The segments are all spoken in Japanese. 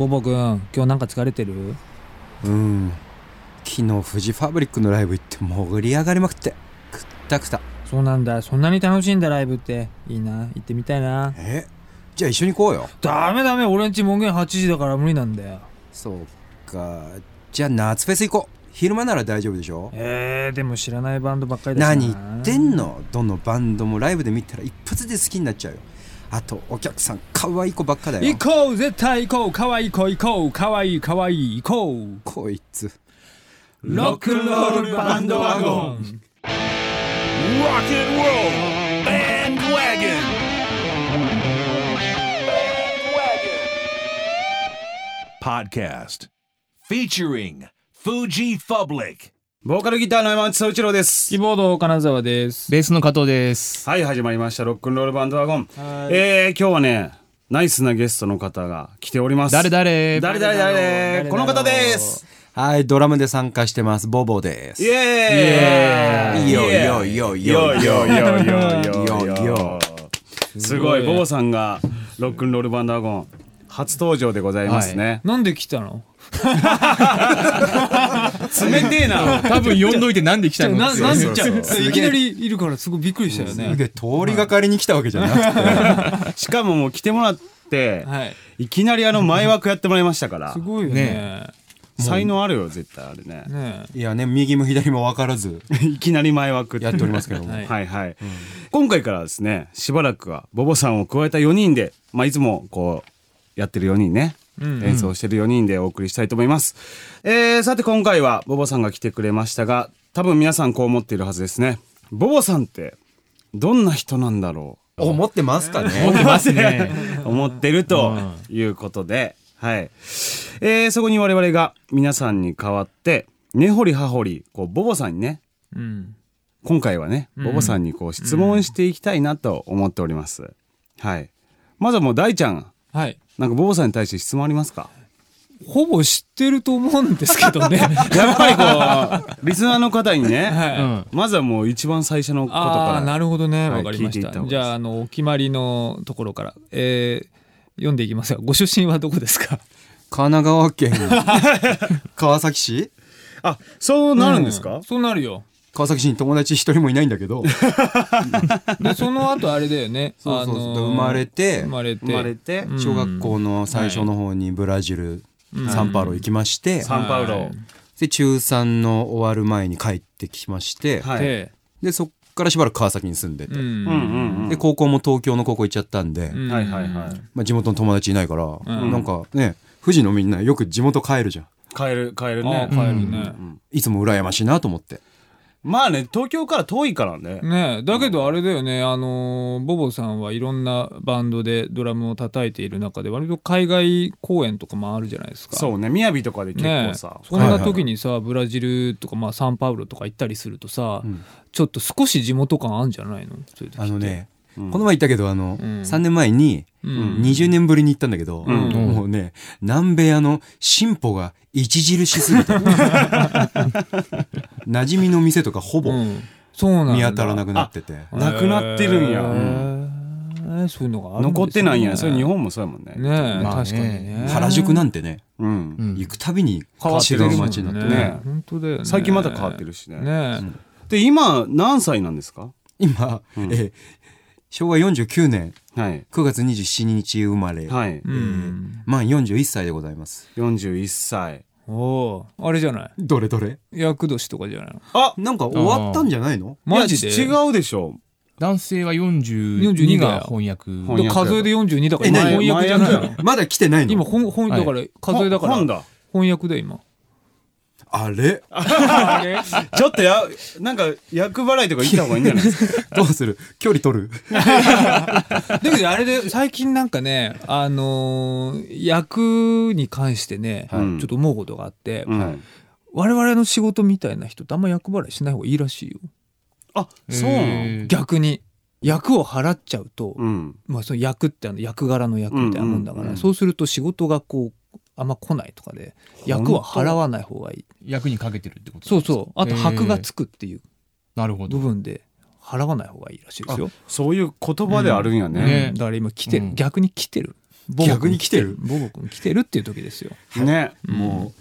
ボボ君今日なんか疲れてる？うん。昨日フジファブリックのライブ行って盛り上がりまくって。くったくた。そうなんだ。そんなに楽しんだライブって。いいな。行ってみたいな。え？じゃあ一緒に行こうよ。ダメダメ。俺んち門限8時だから無理なんだよ。そうか。じゃあ夏フェス行こう。昼間なら大丈夫でしょ？えー、でも知らないバンドばっかりだしな。何言ってんの？どのバンドもライブで見たら一発で好きになっちゃうよあとお客さん可愛い子ばっかだよ。行こう絶対行こう。可愛い子行こう。可愛い可愛い行こうこいつ。ロックンロールバンドワゴン。Rock and roll bandwagon. Podcast featuring Fuji Public. ボーカルギターの山内総一郎です。キー。ボード金沢です。ベースの加藤です。はい、始まりました。ロックンロールバンドワゴン。はい。えー、今日はね、ナイスなゲストの方が来ております。誰誰？誰誰誰？この方です。はいドラムで参加してます。ボボです。イエーイ。イエーイ。よいよいよよいよいよいよいよよいよすごい、ボボさんがロックンロールバンドワゴン初登場でございますね。なんで来たの？冷てえな。多分呼んどいてなんで来たの？ななんでじゃそうそういきなりいるからすごいびっくりしたよね。すげえ通りがかりに来たわけじゃなくて。しかももう来てもらって、はい。いきなりあの前枠やってもらいましたから。す。ごいよね。才能あるよ、絶対あれね。ね。いやね右も左も分からず。いきなり前枠やっておりますけども、はい。はいはい、今回からですねしばらくはボボさんを加えた4人で、まあ、いつもこうやってる4人ね、うん。演奏してる4人でお送りしたいと思います、えーさて今回はボボさんが来てくれましたが多分皆さんこう思っているはずですね。ボボさんってどんな人なんだろ思ってますかね。持ってますね。う 思ってるということで、はい、えーそこに我々が皆さんに代わって根掘り葉掘りこうボボさんにねうん。今回はね、ボボさんにこう質問していきたいなと思っております。はい。まずはもう大ちゃん、はい。なんかボボさんに対して質問ありますか？ほぼ知ってると思うんですけどね。やっぱりこう、リスナーの方にね、はい。うん。まずはもう一番最初のことあから。あなるほどね。はいわかりました。じゃああのお決まりのところから。えー読んでいきますがご出身はどこですか？神奈川県。川崎市？あ、そうなるんですか、うそうなるよ川崎市に友達一人もいないんだけど。でその後あれだよね。そうそうそう。あのー生まれて生まれて。生まれて、うん。小学校の最初の方にブラジル、サンパウロ行きまして、サンパウロ。はい。で中3の終わる前に帰ってきまして、はい。ででそっからしばらく川崎に住んでて、うん。うんうんうん。で高校も東京の高校行っちゃったんで、うん。はいはいはい。まあ、地元の友達いないから、ん。なんかね富士のみんなよく地元帰るじゃん。帰る、帰るね。帰るね。いつも羨ましいなと思ってまあね、東京から遠いからね。ねえだけどあれだよねあのーボボさんはいろんなバンドでドラムを叩いている中で割と海外公演とかもあるじゃないですか。そうね、雅とかで結構さ。そんな時にさ、ブラジルとか、まあ、サンパウロとか行ったりするとさ、ん。ちょっと少し地元感あるんじゃないの？あのね、この前言ったけどあの、ん。3年前にうん。20年ぶりに行ったんだけど、ん。もうね南米あの進歩が著しすぎて 馴染みの店とかほぼ見当たらなくなってて、なくなってるんや。そういうのが残ってないんや。それ日本もそうやもんね。ねえ、まあね。確かにね。原宿なんてねうん。うん行くたびに変わって違るもんう街になってね。ね。本当だよね。最近また変わってるしね。ねで、今、何歳なんですか？今、えー昭和49年はい。9月27日生まれ、はい。えうん。満41歳でございます。41歳。おおー。あれじゃない？どれどれ？厄年とかじゃないの？あなんか終わったんじゃないの？マジで？違うでしょ。男性は42 42が翻訳。数えで42だから翻訳じゃないまだ来てないの？今本本だから数えだから本だ。翻訳だよ今あれ？ちょっとや、なんか、役払いとか行った方がいいんじゃないですか？どうする？距離取る？だけどあれで最近なんかねあのー役に関してね、はい。ちょっと思うことがあって、うん。我々の仕事みたいな人ってあんま役払いしない方がいいらしいよ。あ、そうなの？逆に。役を払っちゃうと、うん。まあ、その役ってあの役柄の役みたいなもんだから、うんうんうん。そうすると仕事がこうあんま来ないとかで役は払わない方がいい。役にかけてるってこと？そうそう。あと箔がつく。くっていう。なるほど。部分で払わない方がいいらしいですよ、そういう言葉であるんやね。ねうん。だから今来てる、うん。逆に来てる。逆に来てる？ボボ君来てる？っていう時ですよ。ね。もう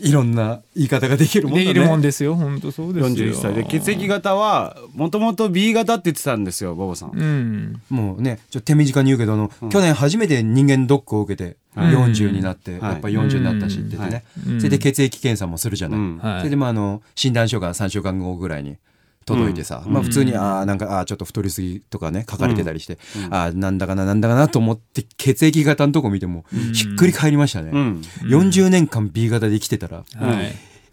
いろんな言い方ができるもんだね。でいるもんですよ。本当そうですよ。41歳で。血液型はもともと B 型って言ってたんですよボボさん。うん。もうねちょっと手短に言うけどあの、去年初めて人間ドックを受けてはい40になって、はい。やっぱ40になったしって言ってね、うん。それで血液検査もするじゃない、それでまああの診断書が3週間後ぐらいに届いてさ、まあ普通に、ああなんかあーちょっと太りすぎとかね書かれてたりして、ああなんだかななんだかなと思って血液型のとこ見てもひっくり返りましたね、うん。40年間 B 型で生きてたら、は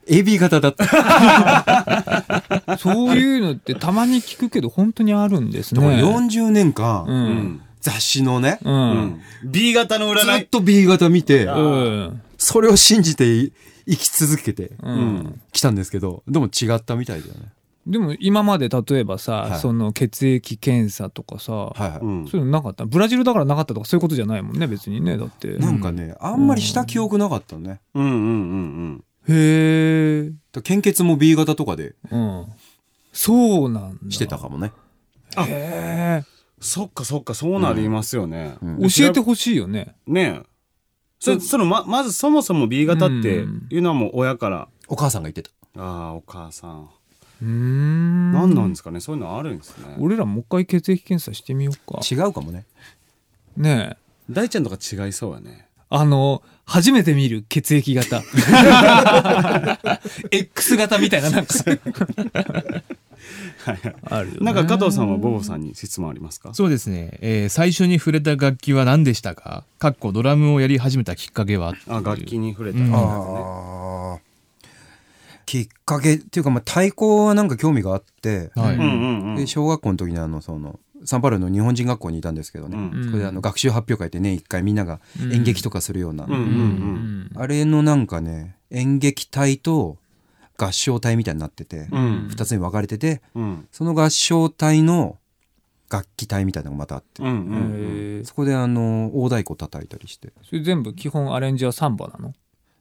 い、AB 型だった。そういうのってたまに聞くけど本当にあるんですね。だから40年間、うん雑誌のね、ううん。ん B 型のず占い。っと B 型見て、うん。それを信じて生き続けてうん。きたんですけど、でも違ったみたいだよね。でも今まで例えばさ、はい。その血液検査とかさ、はいはい。うん。そういうのなかった？ブラジルだからなかったとかそういうことじゃないもんね別にねだって。なんかね、あんまりした記憶なかったね。うんうんうんへえ、だ献血も B 型とかでうん、そうなんだ。してたかもね。へそっかそっかそうなりますよね、え教えてほしいよね。ねえ。そそのままずそもそも B 型っていうのはもう親から、お母さんが言ってた。ああお母さん。うーん。何なんですかね。そういうのあるんですね。俺らもう一回血液検査してみようか。違うかもね。ねえ。大ちゃんとか違いそうやね。あの初めて見る血液型。X 型みたいななんかあるよね。なんか加藤さんはボボさんに質問ありますか？そうですね、えー最初に触れた楽器は何でしたか？かっこドラムをやり始めたきっかけはあ楽器に触れた、うん。ねああ。きっかけっていうか、まあ、太鼓はなんか興味があって、はい、うんうんうん。で小学校の時にあのそのサンパウロの日本人学校にいたんですけどね、うん。それであの学習発表会って年一回みんなが演劇とかするような、うんうん。うん。あれのなんかね演劇隊と合唱隊みたいになってて、うん。2つに分かれててうん。その合唱隊の楽器隊みたいなのがまたあって、うんうんそこであの大太鼓叩いたりして。それ全部基本アレンジはサンバなの？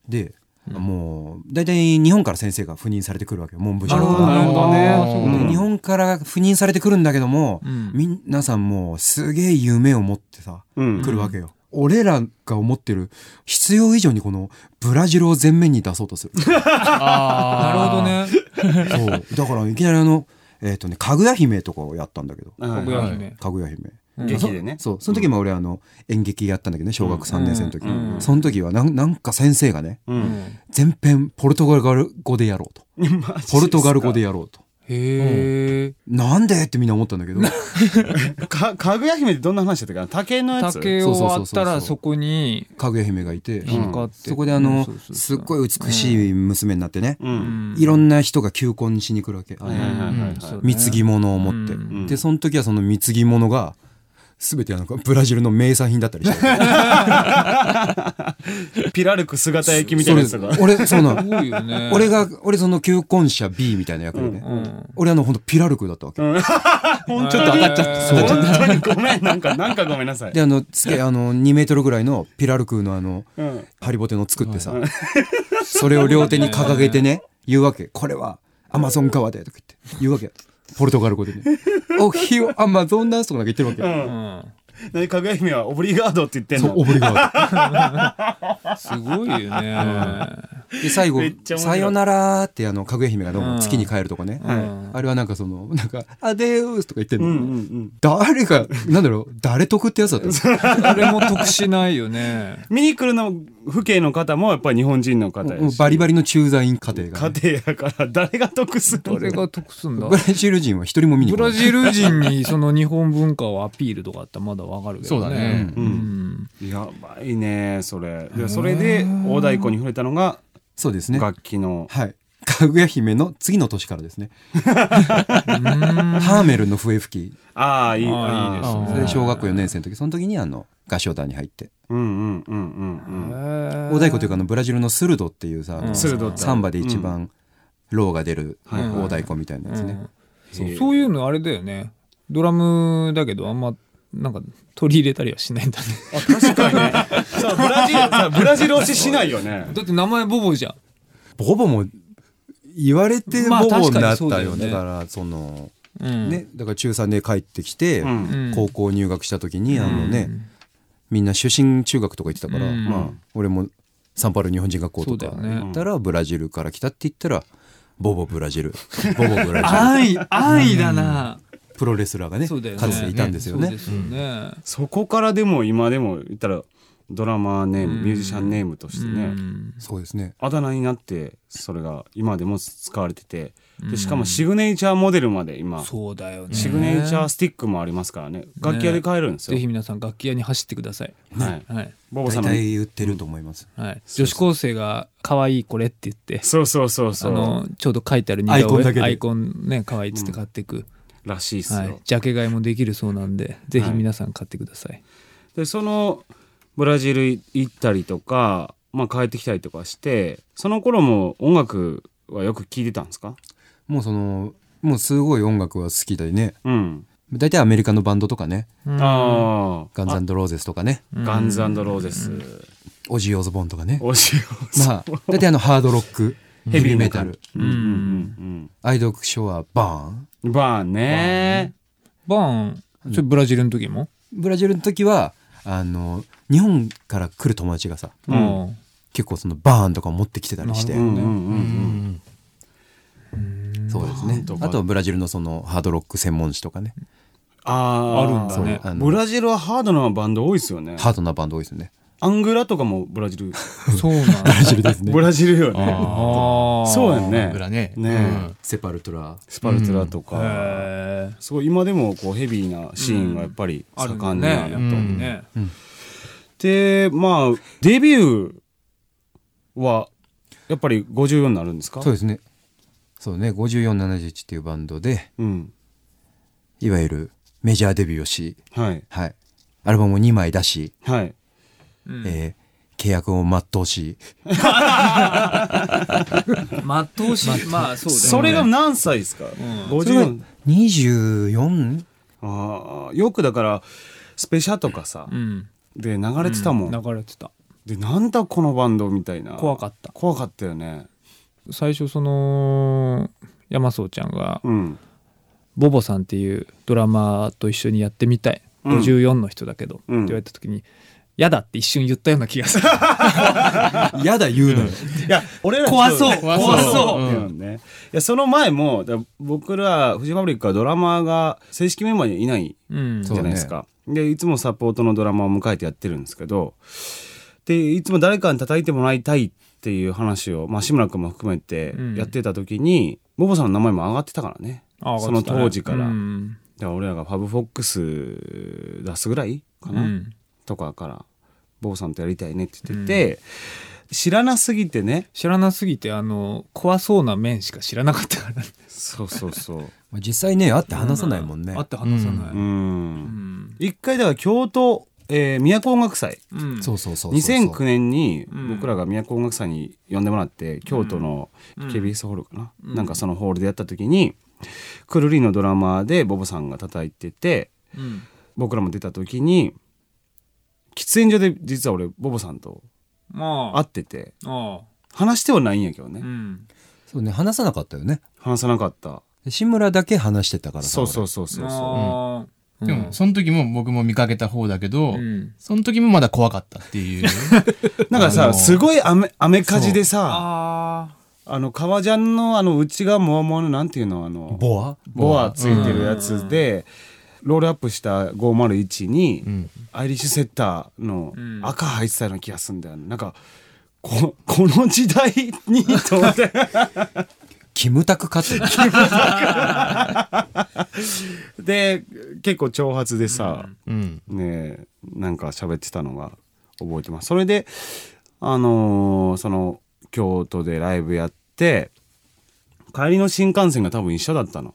で、もう大体日本から先生が赴任されてくるわけよ文部省なるほどなるほどね。あーそうで日本から赴任されてくるんだけども、うん。皆さんもうすげえ夢を持ってさ、うん。来るわけよ。俺らが思ってる必要以上にこのブラジルを前面に出そうとする。なるほどね。そう。だからいきなりあの、えっ、とね、かぐや姫とかをやったんだけど。はいかぐや姫。かぐや姫。劇でね。そう、その時も俺あの演劇やったんだけどね、小学3年生の時。うん。その時はなんなんか先生がね、うん。全編ポルトガル語でやろうと。ポルトガル語でやろうと。へえなんで？ってみんな思ったんだけど。かかぐや姫ってどんな話だったかな？竹のやつ。竹を割ったらそこにかぐや姫がいて、光って。そこであのすっごい美しい娘になってね、うん。いろんな人が求婚しに来るわけ。貢ぎ物を持って、うん。でその時はその貢ぎ物が全てあのブラジルの名産品だったりして。ピラルク姿焼きみたいなやつが。俺そうなね。俺が俺その求婚者 B みたいな役で。ね、うん。俺あの本当ピラルクだったわけ、本ちょっと当たっちゃった。そう当にごめん。なんかなんかごめんなさい。であのつけあの2メートルぐらいのピラルクのあのうん。ハリボテの作ってさ、それを両手に掲げてね言うわけ。これはアマゾン川でとか言って言うわけポルトガル語でね「おひよアマゾンナス」とかなんか言ってるわけ、うん。何かぐや姫はオブリガードって言ってんの。そうオブリガード。すごいよねで最後めっちゃ面「白い。さよなら」ってあのかぐや姫がどうも月に帰るとこね、うん。あれはなんかそのなんか「アデウス」とか言ってんの、うんうんうん。誰がなんだろう誰得ってやつだったの？誰も得しないよね。見に来るの父兄の方もやっぱり日本人の方もやし。うバリバリの駐在員家庭が、ね、家庭やから誰が得するの？誰が得すんだ？ブラジル人は一人も見に来ない。ブラジル人にその日本文化をアピールとかあったらまだわかるけどね。そうだね。うん。やばいねそれ。でそれで大太鼓に触れたのがそうですね。楽器の。はい。かぐや姫の次の年からですね。ハーメルの笛吹き。ああいいいいですね。それで小学校4年生の時その時にあの合唱団に入って。うんうんうんうんうん。大太鼓というかあのブラジルのスルドっていうさ、サンバで一番ローが出る大太鼓みたいなやつね、そう。そういうのあれだよね。ドラムだけどあんまなんか取り入れたりはしないんだね。あ確かにねさブラジルさブラジル推ししないよね。だって名前ボボじゃん。ボボも言われてまあボボになったよね。だからそのうん。ねだから中3で帰ってきて、高校入学した時にあのね、みんな出身中学とか行ってたから、うん。まあ俺もサンパウロ日本人学校とか行ったらブラジルから来たって言ったらボボブラジル。ボボブラジル。安易安易だな、プロレスラーがねかつていたんですよね。そうですよね、そこからでも今でも言ったらドラマーネーム、うん。ミュージシャンネームとしてね、うん。そうですね。あだ名になってそれが今でも使われててでしかもシグネチャーモデルまで今、そうだよね。シグネチャースティックもありますからね。楽器屋で買えるんですよ、ぜひ皆さん楽器屋に走ってください。はい、はい、大ボボさんの体売ってると思います、はい、女子高生が可愛いこれって言ってそうそうそうそう。あのちょうど書いてある似顔絵アイコンだけで。アイコンね可愛いっつって買っていく、らしいっすよ、はい、ジャケ買いもできるそうなんでぜひ皆さん買ってください、でそのブラジル行ったりとか、まあ、帰ってきたりとかしてその頃も音楽はよく聴いてたんですか？もうそのもうすごい音楽は好きでね。うん、大体アメリカのバンドとかね。ああガンズローゼスとかね。ガンズローゼス、オジー・オズボーンとかね。おしまあ大体あのハードロック ヘビーメタル。うんうん愛読書はバーン。うんバーン。ねバーン。それブラジルの時も、ブラジルの時はあの日本から来る友達がさうん。結構そのバーンとか持ってきてたりして。なるほどね。うんうんうんそうですね。あとはブラジルのそのハードロック専門誌とかね。ああるんだね。ブラジルはハードなバンド多いですよね。ハードなバンド多いですよねアングラとかもブラジル。そうなんだ。ブラジルですね。ブラジルよね。そうやんね。ブラね。ねセパルトラ。スパルトラとか、へえすごい今でもこうヘビーなシーンがやっぱりある盛んね。にあると、やでまあデビューはやっぱり54になるんですか？そうですね。そうね。5471っていうバンドでうん。いわゆるメジャーデビューをしはい。はい。アルバムを2枚出し、はいうん。えー契約を全うし。全うしまあそうだよね。それが何歳ですか、ん。54 24? ああよくだからスペシャとかさ、うん。で流れてたもん、流れてた。でなんだこのバンドみたいな。怖かった。怖かったよね。最初その山荘ちゃんがうん。ボボさんっていうドラマーと一緒にやってみたい、うん。54の人だけど、うん。って言われた時に嫌だって一瞬言ったような気がする。やだ言うのよ、いや俺ら怖そう。怖そう。う。ん。ね、いやその前もだ僕らフジファブリックはドラマーが正式メンバーにいないうん。じゃないですか、でいつもサポートのドラマを迎えてやってるんですけどでいつも誰かに叩いてもらいたいっていう話を、まあ、志村君も含めてうん。やってた時に、ボボさんの名前も上がってたからね。あその当時から、うん。だから俺らがファブフォックス出すぐらいかな、うんとかからボボさんとやりたいねって言ってて、知らなすぎてね。知らなすぎてあの怖そうな面しか知らなかったから。そうそうそう。まあ実際ね会って話さないもんね、会って話さない、ううん。ん一回だから京都、えー、都音楽祭うんそうそうそうそう2009年にうん僕らが都音楽祭に呼んでもらって、京都の KBS ホールかな、うんなんかそのホールでやった時にくるりのドラマーでボボさんが叩いててうん僕らも出た時に喫煙所で実は俺ボボさんとまあ。会っててあ話してはないんやけどね、うん。そうね話さなかったよね。話さなかった。で志村だけ話してたからさそうそうそう。そうそあーでもその時も僕も見かけた方だけど、うん。その時もまだ怖かったっていう。う なんかあのさすごい雨雨風でさああの革ジャンのあの内側もわもわのなんていうのあのボア？ボアついてるやつで、ロールアップした501に、ん。アイリッシュセッターのうん。赤入ってたような気がするんだよね。なんかここの時代に と思って。キムタクかってで結構長髪でさ、うん。ねなんか喋ってたのが覚えてます。それであのーその京都でライブやって帰りの新幹線が多分一緒だったの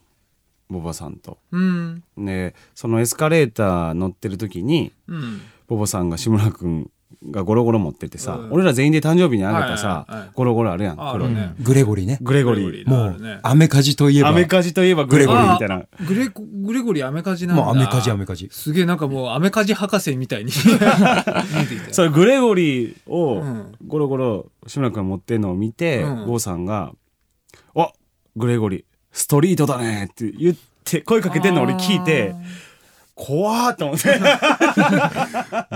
ボバさんと。うん。でそのエスカレーター乗ってる時にうん。ボボさんが志村君がゴロゴロ持っててさ、うん。俺ら全員で誕生日にあげたさ、はいはいはい。ゴロゴロあるやんね。グレゴリーね。グレゴリー。もうアメカジといえば。アメカジといえばグレゴリーみたいな。グレゴグレゴリーアメカジなんだ。もうアメカジアメカジ。すげえなんかもうアメカジ博士みたいに。それグレゴリーをうん。ゴロゴロ志村君が持ってんのを見て、うん。ボーさんが「あグレゴリーストリートだね」って言って声かけてんの俺聞いて怖ーっと思って。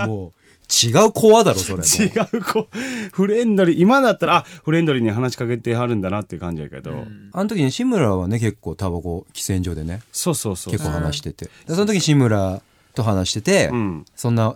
もう違う子はだろそれも。違う子フレンドリー今だったらあフレンドリーに話しかけてはるんだなっていう感じやけど、あの時に志村はね結構タバコ喫煙所でねそうそうそう。結構話してて。でその時に志村と話してて、うん。そんな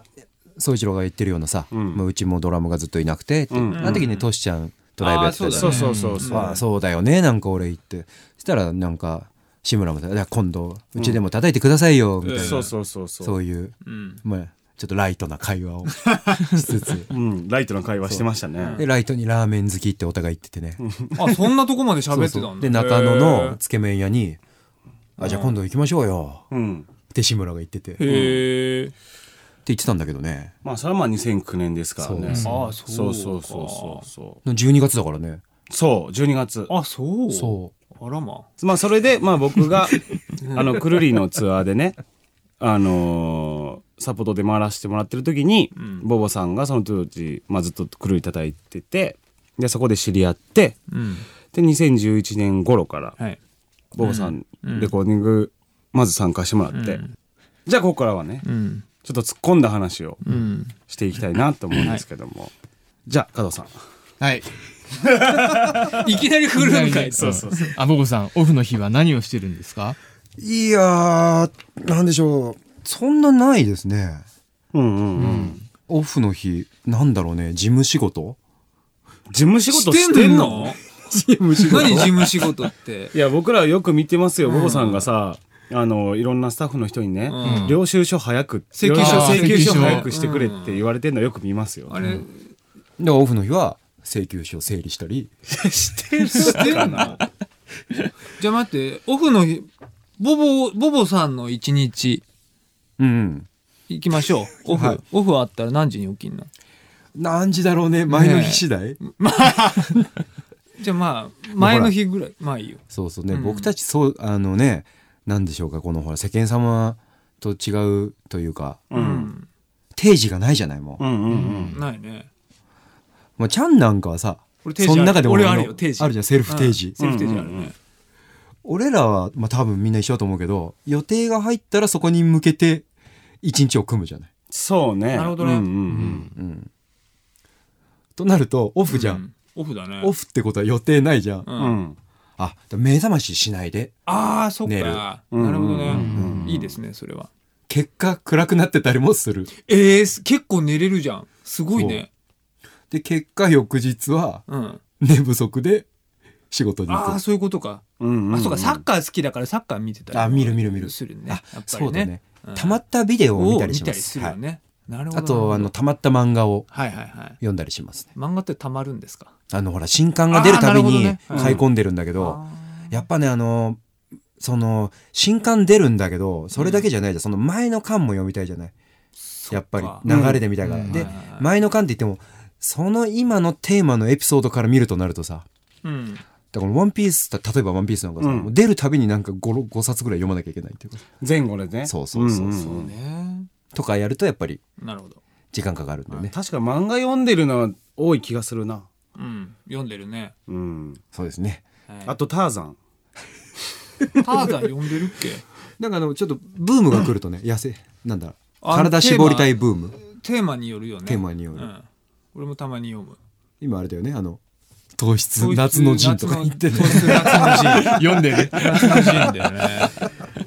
宗一郎が言ってるようなさ、うん。まあ、うちもドラムがずっといなくてって、うん。あの時にトシちゃんとライブやってたじゃん。そうそうそうそう、ああそうだよねなんか俺言って。そしたらなんか志村もさ「いや今度うちでも叩いてくださいよ」みたいな、そうそうそうそう。そういう、うん。まあ、ちょっとライトな会話を しつつ。うん、ライトな会話してましたね。でライトにラーメン好きってお互い言っててね、あそんなとこまで喋ってたんだ。で中野のつけ麺屋に「あじゃあ今度行きましょうよ。うん」って志村が言ってて。ってへえ言ってたんだけどね。まあそれはまあ2009年ですからね。そうあそうそうそうそうそう。そう12月だからね。そう12月。あそう。そあらま。まあそれでまあ僕が あのくるりのツアーでねあのーサポートで回らせてもらってる時に、ボボさんがその当時、まあ、ずっとくるり叩いててでそこで知り合ってうん。で2011年頃からはい。ボボさんレコーディングまず参加してもらって、じゃあここからはねうん。ちょっと突っ込んだ話をうん。していきたいなと思うんですけども、じゃあ加藤さん。はい いきなり振るんかい。そうそうそう。あボボさんオフの日は何をしてるんですか？ういやーなんでしょう。そんなないですね。うんうんうん。オフの日なんだろうね。事務仕事？事務仕事ししててんの？んの？事務仕何事務仕事って？いや僕らよく見てますよ、ボボさんがさ。あのいろんなスタッフの人にね、うん。領収書早く請求書。領請求書早くしてくれって言われてるのよく見ますよ、あれ？だからオフの日は請求書を整理したり。してるしてんの？じゃあ待ってオフの日ボボボボさんの一日。うんうん。行きましょう。オフ、はい。オフあったら何時に起きんの？何時だろうね前の日次第、じゃあまあ前の日ぐらい。まあいいよ。そうそうね、うん。僕たちそうあのねなんでしょうかこのほら世間様と違うというか。うん。定時がないじゃないもう、うんうん。うん。ないねまあ、ちゃんなんかはさその中でも俺のあるよ定時。あるじゃんセルフ定時、セルフ定時あるね、うん。うんうん俺らは、まあ、多分みんな一緒だと思うけど予定が入ったらそこに向けて一日を組むじゃない、そうね。なるほどね。うんうんうん、となるとオフじゃん、うん。オフだね。オフってことは予定ないじゃん、ううん。んうん。あ目覚まししないでああそっ寝る。かうん。なるほどね、うんいいですねそれは。結果暗くなってたりもする。えー、す結構寝れるじゃん。すごいねで結果翌日はうん。寝不足で仕事に行く。ああそういうことか、うんうんあそうかサッカー好きだからサッカー見てたりあ見る見る見る。するね。っぱりそうだね、うん。たまったビデオを見たりします。するよね、なるほど。はい、あとあのたまった漫画をはいはいはい。読んだりしますね。漫画ってたまるんですか？あのほら新刊が出るたびあーなるほに買い込んでるんだけど、あやっぱねあのその新刊出るんだけどそれだけじゃないじゃん。その前の巻も読みたいじゃない？やっぱりそっか。流れで見たいから、うん。ではいはいはい。前の巻って言ってもその今のテーマのエピソードから見るとなるとさーうん。だから「ワンピース例えば「ワンピースなんかさ、うん。出るたびになんか 5, 5冊ぐらい読まなきゃいけないっていうか前後でね。そうそうそうそう。んんん。ね。とかやるとやっぱりなるほど。時間かかるんだよね。確か漫画読んでるのは多い気がするな。うん。読んでるね、うん。そうですね。はい。あとターザン。ターザン読んでるっけ？なんかあのちょっとブームが来るとね痩せなんだあ体絞りたいブーム。テーマによるよね。テーマによる。うん、俺もたまに読む。今あれだよねあの糖質夏の陣とか言ってね。糖質夏の陣読んでる夏の陣だよね。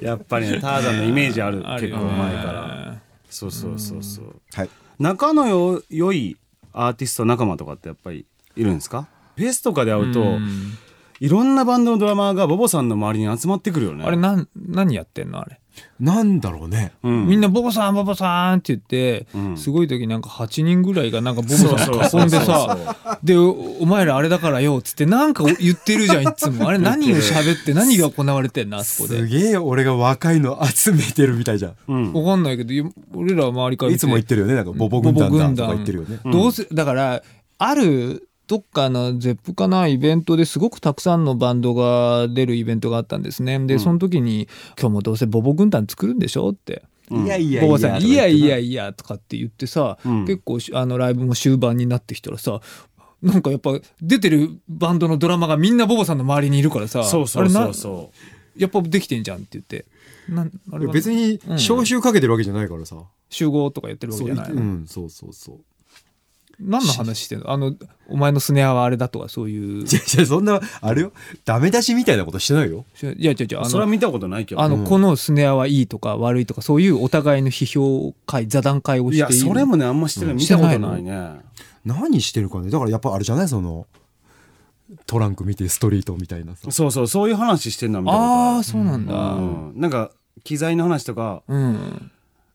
やっぱりねターザンのイメージある。結構前から。そうそうそうそう。はい。仲のよ良いアーティスト仲間とかってやっぱりいるんですか？フェスとかで会うとうん。いろんなバンドのドラマーがボボさんの周りに集まってくるよね。あれなん何やってんの？あれ、なんだろうね。うん。みんなボボさんボボさんって言って、うん。すごい時なんか8人ぐらいがなんかボボさん囲んでさでおお前らあれだからよっつってなんか言ってるじゃんいつも。あれ何を喋って何が行われてんのあそこすでげえ俺が若いの集めてるみたいじゃん。うん。わかんないけどい俺らは周りからいつも言ってるよねなんかボボ軍団だとか言ってるよね。どうせだからあるどっかのゼップかなイベントですごくたくさんのバンドが出るイベントがあったんですね。で、その時に「今日もどうせボボ軍団作るんでしょ?」って。いやいやボボさん「いやいやいいや」とかって言ってさ、うん。結構しあのライブも終盤になってきたらさなんかやっぱ出てるバンドのドラマがみんなボボさんの周りにいるからさそうそうあれなそう。そやっぱできてんじゃんって言って。なんあれは別にうん。招集かけてるわけじゃないからさ、集合とかやってるわけじゃない、うんそうそうそう何の話してんの？あのお前のスネアはあれだとかそういう。いやいやそんなあれよ。ダメ出しみたいなことしてないよ。いや違う違うあのそれは見たことないけど。あの、うん。このスネアはいいとか悪いとかそういうお互いの批評会座談会をいしている。やそれもねあんましてない。うん。見たことないね。何してるかね。だからやっぱあれじゃない？そのトランク見てストリートみたいなさ。そうそうそういう話してんのは見たことああそうなんだ。うん。なんか機材の話とか。うん。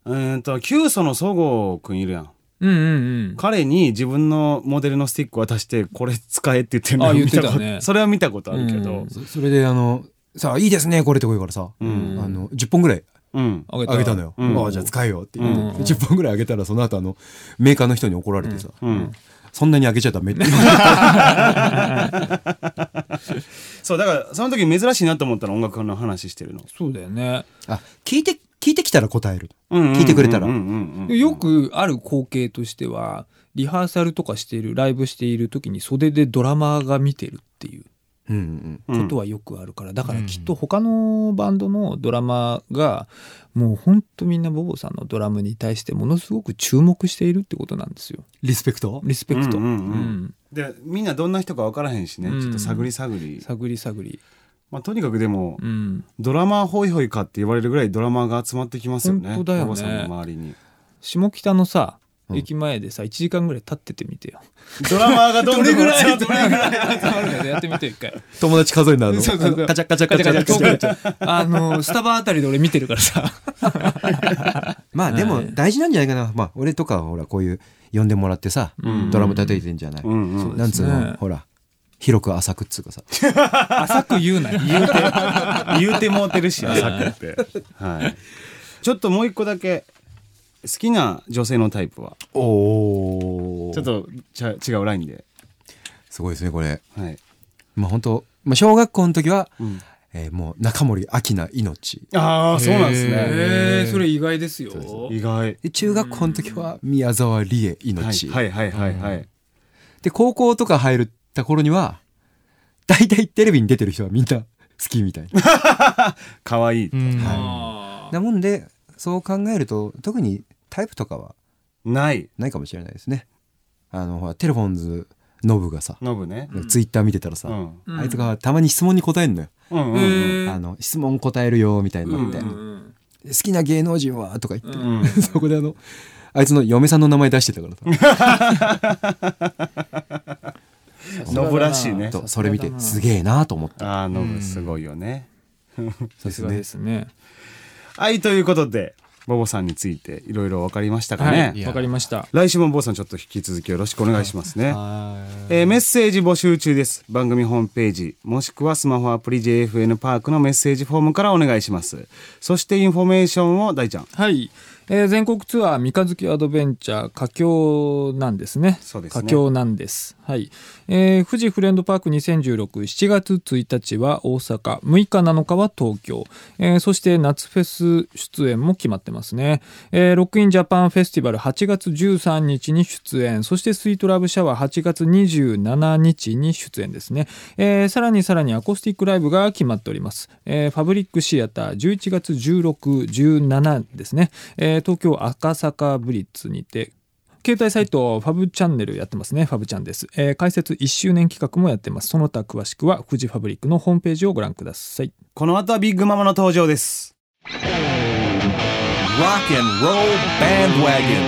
えー、とキソのそごうくんいるやんうんうんうん。彼に自分のモデルのスティック渡してこれ使えって言ってるのあ言は見たねそれは見たことあるけど。うん。そそれであのさあいいですねこれってこいからさ、うん。あの10本ぐらいうん。あげあげたのよ、うん。ああじゃあ使えよって言って、うん。10本ぐらいあげたらその後あのメーカーの人に怒られてさ、うんそんなにあげちゃダメって。そうだからその時珍しいなと思ったら音楽の話してるの。そうだよね。あ聞いて聞いてきたら答える。聞聞いてくれたら。よくある光景としてはリハーサルとかしているライブしている時に袖でドラマーが見てるっていうことはよくあるから、だからきっと他のバンドのドラマーがもうほんとみんなボボさんのドラムに対してものすごく注目しているってことなんですよ。リスペクト？リスペクト、でみんなどんな人か分からへんしね、うん。ちょっと探り探り、探り探り、まあ、とにかくでも、うん、ドラマーホイホイかって言われるぐらいドラマーが集まってきますよね。本当だよね。馬場さんの周りに。下北のさうん駅前でさ1時間ぐらい立っててみてよ。ドラマーがどんどんどれぐらいどれぐらい集まるかでやってみてよ一回。友達数えるのあの。そうそうそう。カチャカチャカチャカチャ。カチャあのスタバあたりで俺見てるからさ。まあでもはい。大事なんじゃないかな。まあ俺とかはほらこういう呼んでもらってさ、うん。ドラム叩いてんじゃない、うんうん。なんつうの？ほら広く浅くっつうかさ。浅く言うなよ。言うて言うてもうてるしさっきって、はい、ちょっともう一個だけ好きな女性のタイプは？おおちょっとちゃ違うラインで、すごいですねこれ。はい。まあ本当まあ小学校の時は、うん。えーもう中森明菜命ああそうなんですね。えー、それ意外ですよ。意外。で中学校の時は宮沢りえ命、はい。はいはいはいはい、で高校とか入った頃には大体テレビに出てる人はみんな好きみたいな。かわい。い、うん。あなもんでそう考えると特にタイプとかはない。ないかもしれないですね。あのほらテレフォンズノブがさ、ノブね、ツイッター見てたらさ、うん。うんあいつがたまに質問に答えんのよ。うんうんへうん。ー。あの質問答えるよみたいになって、うんうん好きな芸能人はとか言って、うん。そこであのあいつの嫁さんの名前出してたからさ。ノブらしいね。とそれ見てすげえなと思った。ああノブすごいよね、そすがですね。はいということでボボさんについていろいろ分かりましたかね、はいわかりました。来週もボボさんちょっと引き続きよろしくお願いしますね、えーメッセージ募集中です。番組ホームページもしくはスマホアプリ JFN パークのメッセージフォームからお願いします。そしてインフォメーションを大ちゃん。はい、えー全国ツアー三日月アドベンチャー佳境なんですね。そうですね。佳境なんです。はい、えー富士フレンドパーク20167月1日は大阪6日7日は東京、えーそして夏フェス出演も決まってますね、えー Rock in Japan Festival 8月13日に出演。そして Sweet Love Shower 8月27日に出演ですね、えーさらにさらにアコースティックライブが決まっております、えーファブリックシアター11月1617ですね、えー東京赤坂ブリッツにて携帯サイトファブチャンネルやってますねファブチャンです、えー開設1周年企画もやってますその他詳しくは富士ファブリックのホームページをご覧くださいこの後はビッグママの登場です Rock and Roll Bandwagon.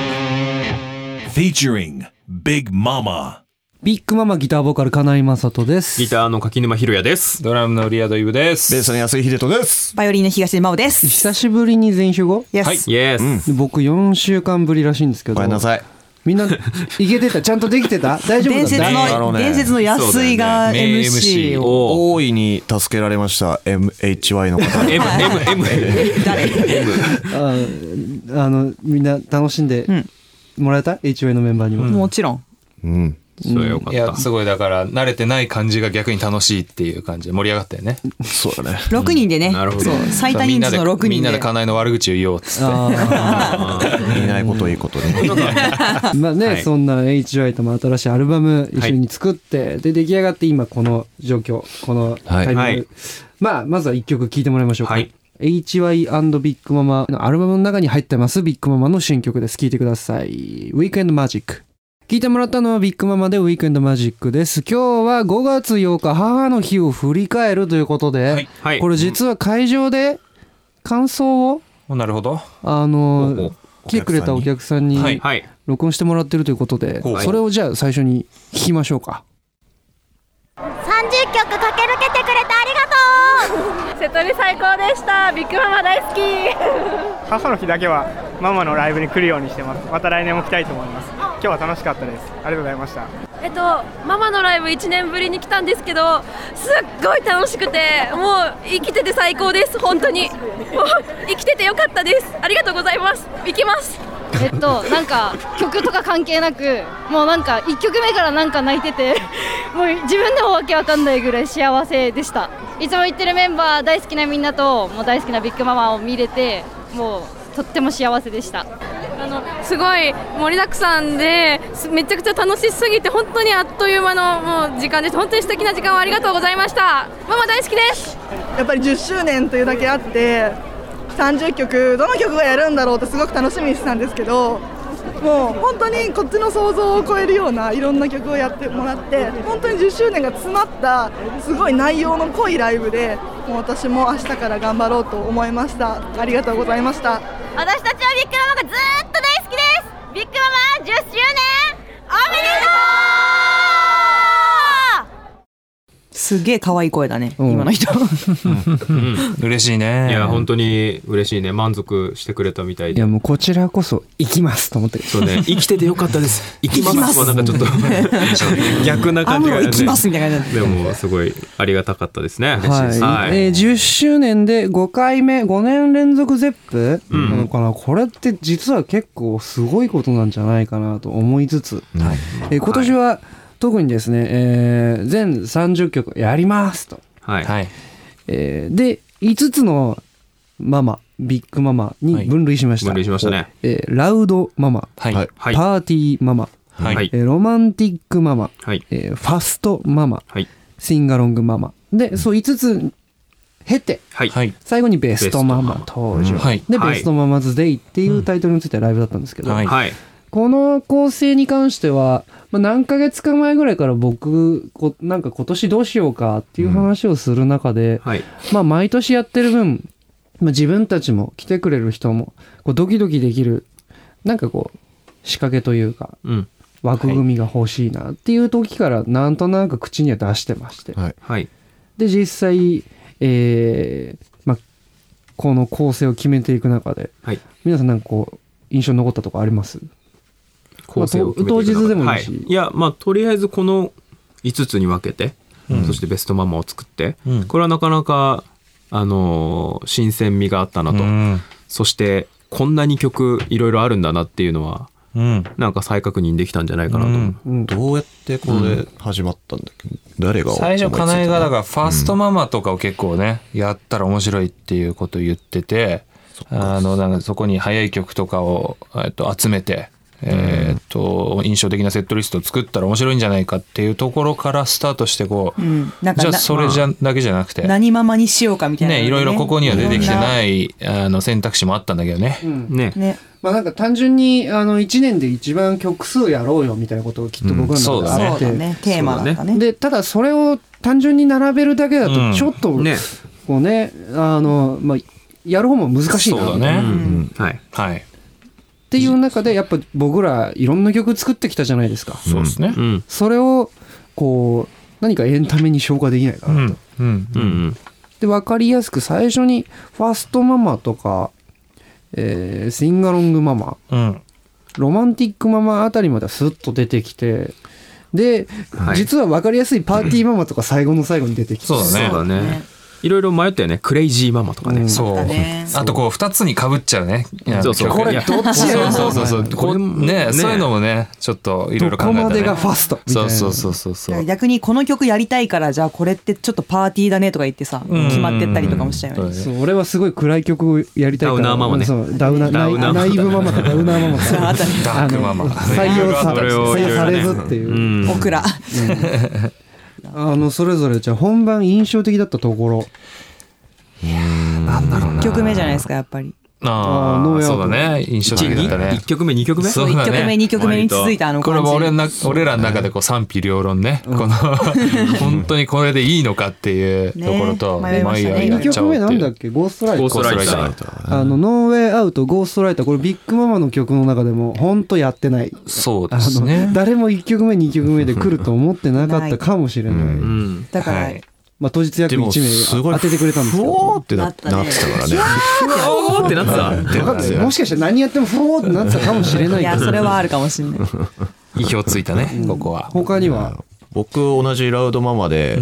Featuring Big Mama. ビッグママギターボーカル金井雅人です。ギターの柿沼博也です。ドラムのリアドイブです。ベースの安井秀人です。バイオリンの東出真央です。久しぶりに全員集合 Yes はい、イエス。で僕4週間ぶりらしいんですけどごめんなさい。みんないけてた？ちゃんとできてた？大丈夫だった？伝説あのの、ね伝説の安井がそうだよね MC を。を。大いに助けられました MHY の方 M、M、M。誰？ああのみんな楽しんでもらえた ?HY のメンバーにも。もちろん。うん。それよかいや、すごいだから、慣れてない感じが逆に楽しいっていう感じ。で盛り上がったよね。そうだね。6人でね。なるほど。そう。最多人数の6人で。みんなで。金井の悪口を言おうっつって。あいないこといいことね。ー。まあね、はいそん。な HY とも新しいアルバム一緒に作って、で出来上がって今この状況このタイミング、はいまあ、まずは一曲聴いてもらいましょうか。はい HY& ビッグママのアルバムの中に入ってますビッグママの新曲です。聴いてください。Weekend Magic。聴いてもらったのはビッグママで Weekend Magic です。今日は5月8日母の日を振り返るということで、はい。これ実は会場で感想を、おなるほど。あの、来てくれたお客さんにはい。はい。録音してもらってるということで、ほうそれをじゃあ最初に聞きましょうか。30曲駆け抜けてくれてありがとう。瀬戸り最高でした。ビッグママ大好き。母の日だけはママのライブに来るようにしてます。また来年も来たいと思います今日は楽しかったです。ありがとうございました。えっと、ママのライブ1年ぶりに来たんですけどすっごい楽しくてもう生きてて最高です。本当に。も う生きててよかったです。ありがとうございます。行きます。えっとなんか曲とか関係なくもうなんか1曲目からなんか泣いてて もう自分でもわけわかんないぐらい幸せでした。いつも言ってるメンバー大好きなみんなともう大好きなビッグママを見れてもうとっても幸せでした。あのすごい盛りだくさんでめちゃくちゃ楽しすぎて本当にあっという間のもう時間です本当に素敵な時間をありがとうございました。ママ大好きです。やっぱり10周年というだけあって30曲どの曲がやるんだろうってすごく楽しみにしてたんですけどもう本当にこっちの想像を超えるようないろんな曲をやってもらって本当に10周年が詰まったすごい内容の濃いライブでもう私も明日から頑張ろうと思いました。ありがとうございました。私たちはビッグママがずっと大好きです。ビッグママ10周年おめでとう！すげえ可愛い声だね、今の人。嬉しいね。いや本当に嬉しいね。満足してくれたみたいで。いやもうこちらこそ行きますと思って。そうね。生きててよかったです。行きます。行きます。はなんかちょっと。逆な感じが、行きますみたいな感じでもすごいありがたかったですね。はい、はい。えー10周年で5回目5年連続ゼップ。なのかな、これって実は結構すごいことなんじゃないかなと思いつつ、えー今年は特にですね、えー全30曲やりますと、はい。えーで5つのママビッグママに分類しました、分類しましたね。えーラウドママ、はい。パーティーママ、はい。えーロマンティックママ、はい。えーファストママ、はい。シンガロングママ。でそう5つ経て、はい。最後にベストママ登場、うんはい。で、はい。ベストママズデイっていうタイトルについてライブだったんですけど、はい。はいこの構成に関しては、まあ、何ヶ月か前ぐらいから僕こなんか今年どうしようかっていう話をする中で、はい。まあ毎年やってる分、まあ、自分たちも来てくれる人もこうドキドキできるなんかこう仕掛けというか、うん。枠組みが欲しいなっていう時からなんとなく口には出してまして、はい。で実際、えーまあ、この構成を決めていく中で、はい。皆さんなんかこう印象に残ったとこあります？構成を決めてまあ当日でもいいし。はい、いやまあとりあえずこの5つに分けて、うん。そしてベストママを作って、うん。これはなかなかあのー新鮮味があったなと、うん。そしてこんなに曲いろいろあるんだなっていうのは、うん。なんか再確認できたんじゃないかなと、うん。どうやってこれ始まったんだっけ、誰が最初、かなえがだからファーストうんママとかを結構ね、やったら面白いっていうことを言ってて、あの、なんかそこに早い曲とかを、えっと、集めて、えっと、印象的なセットリストを作ったら面白いんじゃないかっていうところからスタートしてこう、うん。じゃあなそれじゃだけじゃなくて、何ママにしようかみたいなのね、いろいろここには出てきていないあの選択肢もあったんだけどね。ね。ね。まあなんか単純にあの1年で一番曲数やろうよみたいなことがきっと僕らの中であって、そうだね。テーマだったね。でただそれを単純に並べるだけだとちょっと、ねこうねあの、まあ、やる方も難しいな。そうだね。はい。はい。っていう中でやっぱ僕らいろんな曲作ってきたじゃないですか。そうですね。うん。それをこう何かエンタメに消化できないかなと。うん。うん。で分かりやすく最初にファーストママとか、えーシンガロングママ、うん。ロマンティックママあたりまではスッと出てきてで、はい。実は分かりやすいパーティーママとか最後の最後に出てきて、そうだね。そうだねいろいろ迷ったよね。クレイジーママとかね、そう。あとこう二つに被っちゃうね。そうそう。曲これどっちやそうそう。そうそう。こうねね。そういうのもね、ちょっといろいろ考えたね。どこまでがファストみたいな。そうそうそうそうそう。逆にこの曲やりたいからじゃあこれってちょっとパーティーだねとか言ってさうん。決まってったりとかもしちゃうよね。そう。俺はすごい暗い曲をやりたいから。ダウナーママね。そう。ダウナーダウナーナイブママとダウナーママダークママ。採用さそれずっていう、うん。オクラあのそれぞれじゃあ本番印象的だったところ。なんだろうな。1曲目じゃないですかやっぱりああそうだね。印象的だったね。1曲目2曲目？そう1曲目2曲目に続いたあのこれも俺俺らの中でこう賛否両論ね、この 本当にこれでいいのかっていうところと、ね迷いましたね。2曲目なんだっけゴーストライターゴーストライターあのノーウェイアウトゴーストライターこれビッグママの曲の中でも本当やってない。そうであすね。の誰も1曲目2曲目で来ると思ってなかったかもしれない、うん。だから、はいまあ、当日約でもす1ごい名当ててくれたんですけど。ふおーってななったね。なってたからね。おーってなってた。もしかしたら何やってもフォーってなってたかもしれないいやけどそれはあるかもしれない。意表ついたね、ここは。他には、僕同じラウドママで、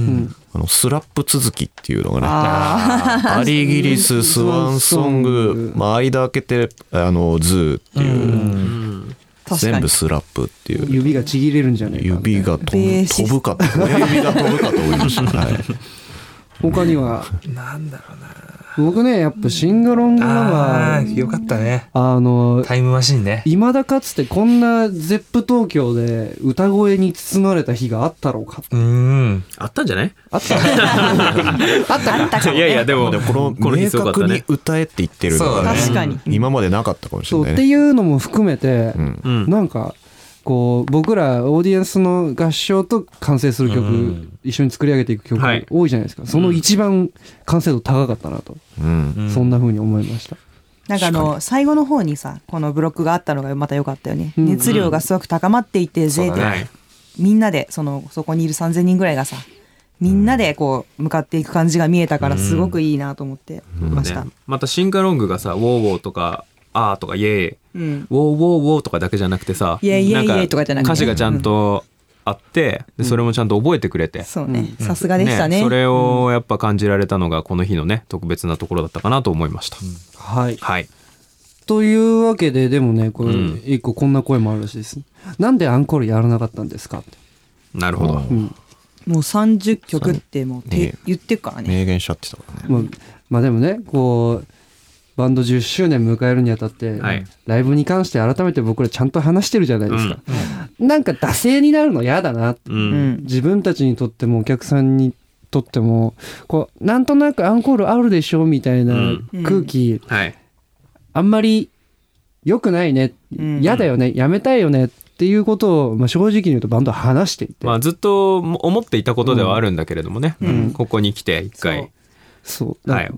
あのスラップ続きっていうのがねあアリギリススワンソング、まあ、間開けてあのズーっていう、確かに全部スラップっていう。指がちぎれるんじゃないか指が飛ぶ飛ぶかと親指が飛ぶかと思いました、はい、他には？なんだろうな僕ねやっぱシンガロングママあーよかったね。あのタイムマシンね。いまだかつてこんなゼップ東京で歌声に包まれた日があったろうかうん。あったんじゃない？あった。あったあったかもいやいやでもでもこのこの日明すごかったね。確に歌えって言ってるのがね。確かに。今までなかったかもしそうってれないねいうのも含めて、うんうん。なんかこう僕らオーディエンスの合唱と完成する曲、うん。一緒に作り上げていく曲はい。多いじゃないですか、その一番完成度高かったなと、うん。そんな風に思いました。なんかあの最後の方にさこのブロックがあったのがまた良かったよね、うん。熱量がすごく高まっていって、うだね。みんなでそのそこにいる3,000人ぐらいがさみんなでこう向かっていく感じが見えたからすごくいいなと思ってました、ね。またシンガロングがさ「ウォーウォー」とか「あー」とか「イエーイ」うん、ウォーウォーウォーとかだけじゃなくてさイエイイエイなんイエイとかじゃなくて。歌詞がちゃんとあって、でそれもちゃんと覚えてくれて、そうね。さすがでしたね。それをやっぱ感じられたのがこの日のね特別なところだったかなと思いました、はい。はい。というわけででもねこれうん。一個こんな声もあるらしいです、なんでアンコールやらなかったんですかって、なるほど、うん。もう30曲ってもうてね。言ってっからね。明言しちゃってたからね。まあ、まあでもねこうバンド10周年迎えるにあたって、はい。ライブに関して改めて僕らちゃんと話してるじゃないですか、なんか惰性になるの嫌だなうんうん。自分たちにとってもお客さんにとってもこうなんとなくアンコールあるでしょみたいなうん。空気、はい。あんまり良くないね。うん。嫌だよね。やめたいよね。っていうことを、まあ、正直に言うとバンドは話していて、まあずっと思っていたことではあるんだけれどもね、うん。ここに来て一回。そう。はい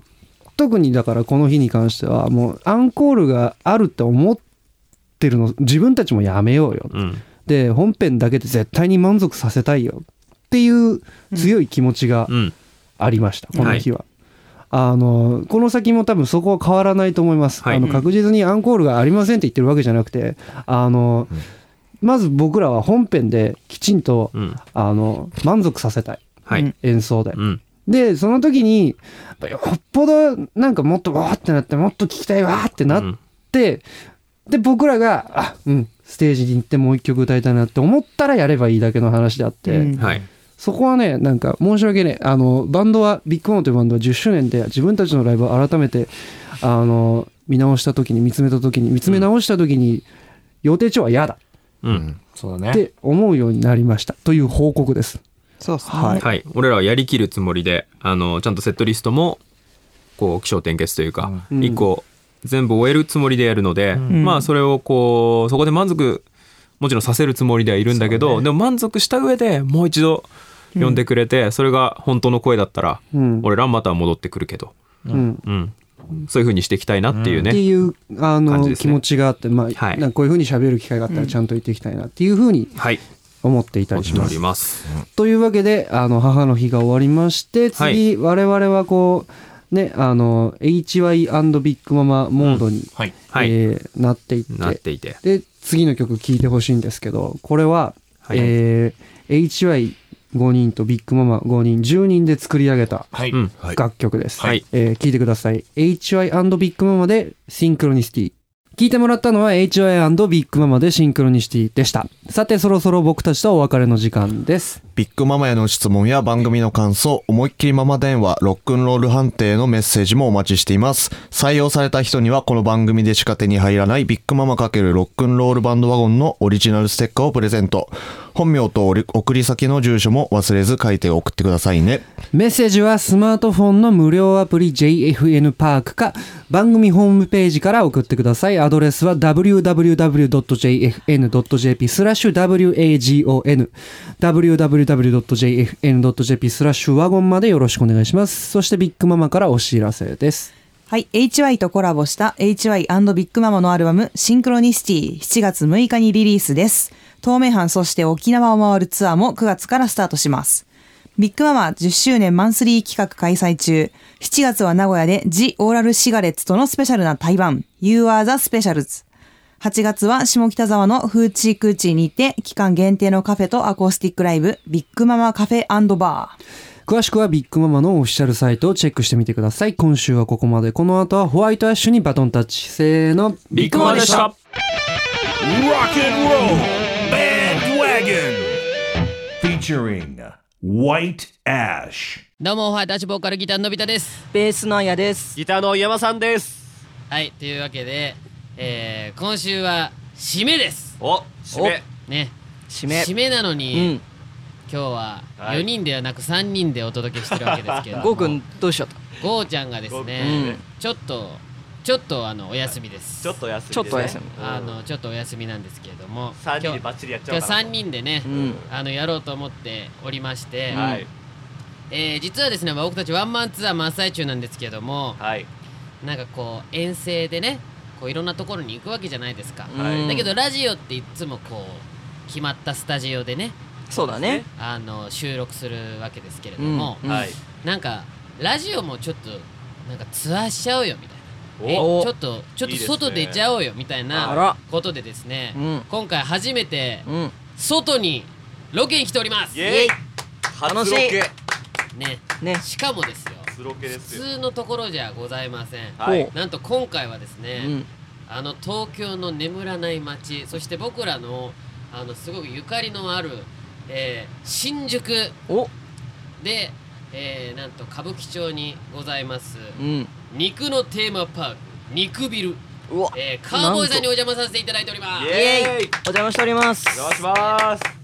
特にだからこの日に関してはもうアンコールがあるって思ってるの自分たちもやめようよ、うん。で本編だけで絶対に満足させたいよっていう強い気持ちがうん。ありました、この日は。あのこの先も多分そこは変わらないと思います、はい。あの確実にアンコールがありませんって言ってるわけじゃなくてあの、まず僕らは本編できちんと、うん。あの満足させたい。はい。演奏で、うんでその時によっぽどなんかもっとわーってなってもっと聞きたいわーってなって、で僕らがあうんステージに行ってもう一曲歌いたいなって思ったらやればいいだけの話であって、うん。はい。そこはねなんか申し訳ねあのバンドはビッグモンというバンドは10周年で自分たちのライブを改めてあの見直した時に見つめた時に見つめ直した時に予定調は嫌だうん。そうだね。って思うようになりました。という報告です。そうっすね、はい。はい、俺らはやりきるつもりであのちゃんとセットリストもこう起承転結というか、うん。一個全部終えるつもりでやるので、ん。まあそれをこうそこで満足もちろんさせるつもりではいるんだけど、でも満足した上でもう一度呼んでくれて、それが本当の声だったら、うん。俺らまた戻ってくるけど、うん。うん、そういう風にしていきたいなっていうね、っていうあの、ね。気持ちがあって、まあはい。なんかこういうふうに喋る機会があったらちゃんと言っていきたいなっていうふうにはい思っていたりします。ります。というわけであの母の日が終わりまして次、我々はこうねあの HY& ビッグママモードに、はい。はい、えーなっていってていて、で次の曲聴いてほしいんですけどこれは、はい。えー HY5 人とビッグママ5人10人で作り上げたはい、うん。はい。楽曲です、はい。えー聞いてください。HY& ビッグママでシンクロニシティ聞いてもらったのは HY& ビッグママでシンクロニシティでしたさてそろそろ僕たちとお別れの時間ですビッグママへの質問や番組の感想、思いっきりママ電話、ロックンロール判定のメッセージもお待ちしています。採用された人にはこの番組でしか手に入らないビッグママ×ロックンロールバンドワゴンのオリジナルステッカーをプレゼント。本名とおり送り先の住所も忘れず書いて送ってくださいね。メッセージはスマートフォンの無料アプリ JFN パークか番組ホームページから送ってください。アドレスは www.jfn.jp スラッシュ WAGON www.jfn.jp スラッシュワゴンまでよろしくお願いします。そしてビッグママからお知らせです。はい、HY とコラボした HY& ビッグママのアルバムシンクロニシティ7月6日にリリースです。東名阪そして沖縄を回るツアーも9月からスタートします。ビッグママ10周年マンスリー企画開催中。7月は名古屋で The Oral Cigarettes とのスペシャルな対バン You Are the Specials。8月は下北沢のフーチークーチーにて期間限定のカフェとアコースティックライブビッグママカフェバー。詳しくはビッグママのオフィシャルサイトをチェックしてみてください。今週はここまで。この後はホワイトアッシュにバトンタッチ。せーの。ビッグママでした。Bandwagon featuring White Ash. どうも、ホワイトアッシュボーカルギターののび太です。ベースのあやです。ギターの山さんです。はい、というわけで、えー、今週は締めです。お、締め。ね。締め。締めなのに、うん今日ははい4人ではなく3人でお届けしてるわけですけどゴーくんどうしちゃった？ゴーちゃんがですね、ちょっと、ちょっとあのお休みです。ちょっとお休みですね。ちょっとお休み。あのちょっとお休みなんですけれども、三人で今日バッチリやっちゃおうかな今日3人でね、うん。あのやろうと思っておりまして、はい。えー実はですね僕たちワンマンツアー真っ最中なんですけれども、はい。なんかこう遠征でねこういろんなところに行くわけじゃないですか、はい。だけどラジオっていつもこう決まったスタジオでねそうだね。あの収録するわけですけれども、うん。はい。なんかラジオもちょっとなんかツアーしちゃおうよみたいなちょっとちょっと外出ちゃおうよみたいあなら。ことでですね、うん。今回初めてうん。外にロケに来ておりますイエイ。楽しいケ。ねね。しかもですよ初ロケですよ。普通のところじゃございません、はい。なんと今回はですね、うん。あの東京の眠らない街そして僕らのあのすごくゆかりのある、えー新宿お。で、えーなんと歌舞伎町にございますうん。肉のテーマパーク肉ビル、うわ。えーカーボーイさんにお邪魔させていただいておりますイイエイ。イお邪魔しております。お邪魔します。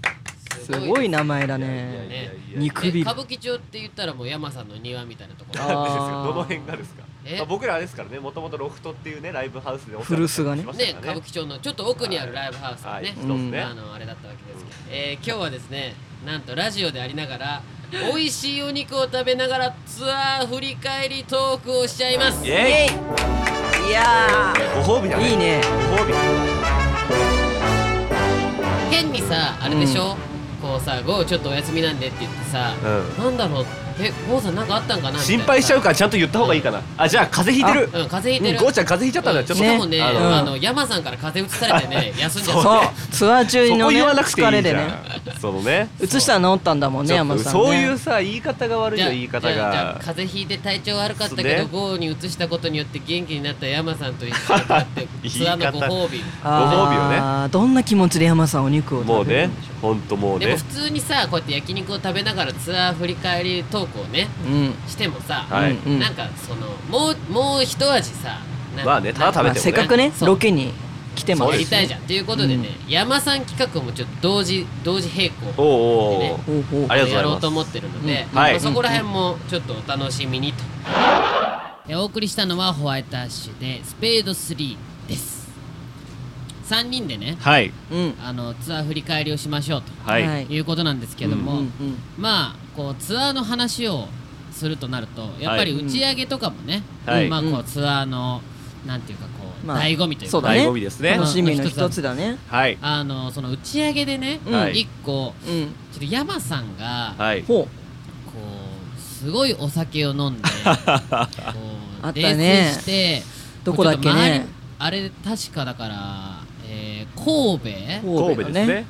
すごい名前だね。ね肉ビルで歌。舞伎町って言ったらもう山さんの庭みたいなところどの辺がですか？え？まあ僕らあれですからね、もともとロフトっていうねライブハウスで古巣がねね歌舞伎町のちょっと奥にあるライブハウスがねあ。のあれだったわけですけど、えー今日はですねなんとラジオでありながら 美味しいお肉を食べながらツアー振り返りトークをしちゃいますイエイ。いやご褒美だね。ー。いいね。ご褒美。変にさあれでしょ、こうさ「ゴーちょっとお休みなんで」って言ってさ、うなんだろう？えゴーさんなんかあったんかな？心な配しちゃうからちゃんと言った方がいいかな。あ、じゃあ風邪ひいてる。うん風邪ひいてる、うんゴーちゃん風邪ひいちゃったんだよ。ちょっとしかもね、あのあの山さんから風邪移されてね 休んじゃっそうて。ツアー中のね言わなくていいじゃん疲れでね。そのね。移したら治ったんだもんね山さんね。そういうさ言い方が悪いじゃあよ言い方が。風邪ひいて体調悪かったけど、ねゴーに移したことによって元気になった山さんと一緒になって ツアーのご褒美ご褒美をねどんな気持ちで山さんお肉をもうね食べるんでしょ本当もうねでも普。通にさこうやって焼肉を食べながらツアー振り返りトークをねうん。してもさ、なんかそのもうもう一味さまあねただ食べてもね。まあせっかくねロケに来てます。やりたいじゃん。っていうことでね、山さん企画もちょっと同時同時並行でねほうほう。ありがとうございます。やろうと思ってるので、うん。はい。まあそこら辺もちょっとお楽しみにと、えお送りしたのはホワイトアッシュでスペード3です3人でねはい。うん。あのツアー振り返りをしましょうとはい。はい。いうことなんですけども、うんうんまあこうツアーの話をするとなるとやっぱりはい。打ち上げとかもね、はい。まあこううんツアーのなんていうかこう、まあ醍醐味というかそうだね。醍醐味ですね。楽しみの一つだね。はい。あのその打ち上げでね、はい。一個うん。ちょっと山さんが、はい。こうすごいお酒を飲んで こうあっしてどこだっけね。あれ確かだから、えー神戸？神戸ですね。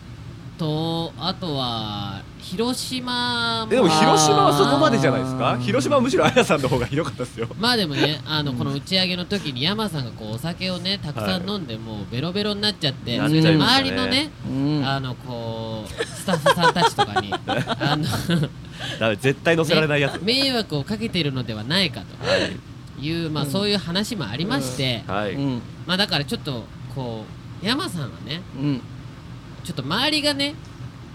とあとは広島も。でも広島はそこまでじゃないですか？広島はむしろあやさんの方がひどかったですよ。まあでもね あのこの打ち上げの時に山さんがこうお酒をねたくさん飲んでもうベロベロになっちゃって、なっちゃいましたね。周りのね、あのこうスタッフさんたちとかに あの だめ絶対乗せられないやつ、ね迷惑をかけているのではないかとい。う、まあ、そういう話もありまして、はい、まあだからちょっとこう山さんはね、ちょっと周りがね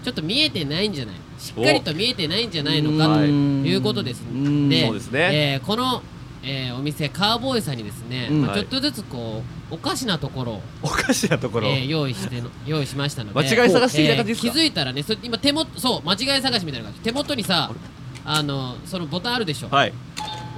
ちょっと見えてないんじゃない？しっかりと見えてないんじゃないのか？ということです。ん。でそうですね。えーこの、えーお店カーボーイさんにですね、うん。まあちょっとずつこうおかしなところをおかしなところ、えー用意しての用意しましたので間違い探し的な感じですか？えー気づいたらねそれ今手元そう間違い探しみたいな感じ。手元にさあのそのボタンあるでしょ？はい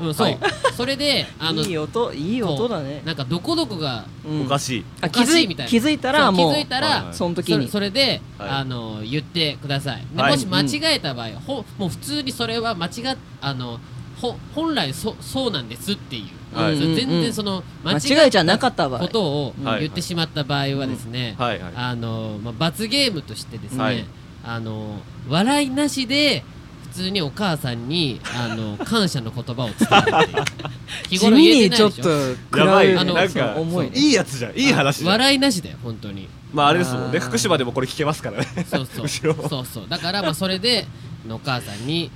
うんそう、はい。それであのいい音いい音だね。なんかどこどこがうん。おかしい。あおかしいみたいな。気づいたらもう気づいたら、はいはい。その時に。それそれで、はい。あの言ってください。で、はい。もし間違えた場合、ほもう普通にそれは間違っあのほ本来そそうなんですっていう、はい。全うんうん然その間違いじゃなかった場合。ことをはい。言ってしまった場合はですね、はいはい。あのまあ、罰ゲームとしてですね、はい。あの笑いなしで普通にお母さんにあの 感謝の言葉を伝えるっていう。日頃言えてないでしょ？地味にちょっとやばいあのなんか重いね。いいやつじゃん。いい話じゃん。笑いなしだよ本当に。まああれですもんね。あー。福島でもこれ聞けますからね。そうそう。後ろ。そうそう。だからまあそれでお母さんに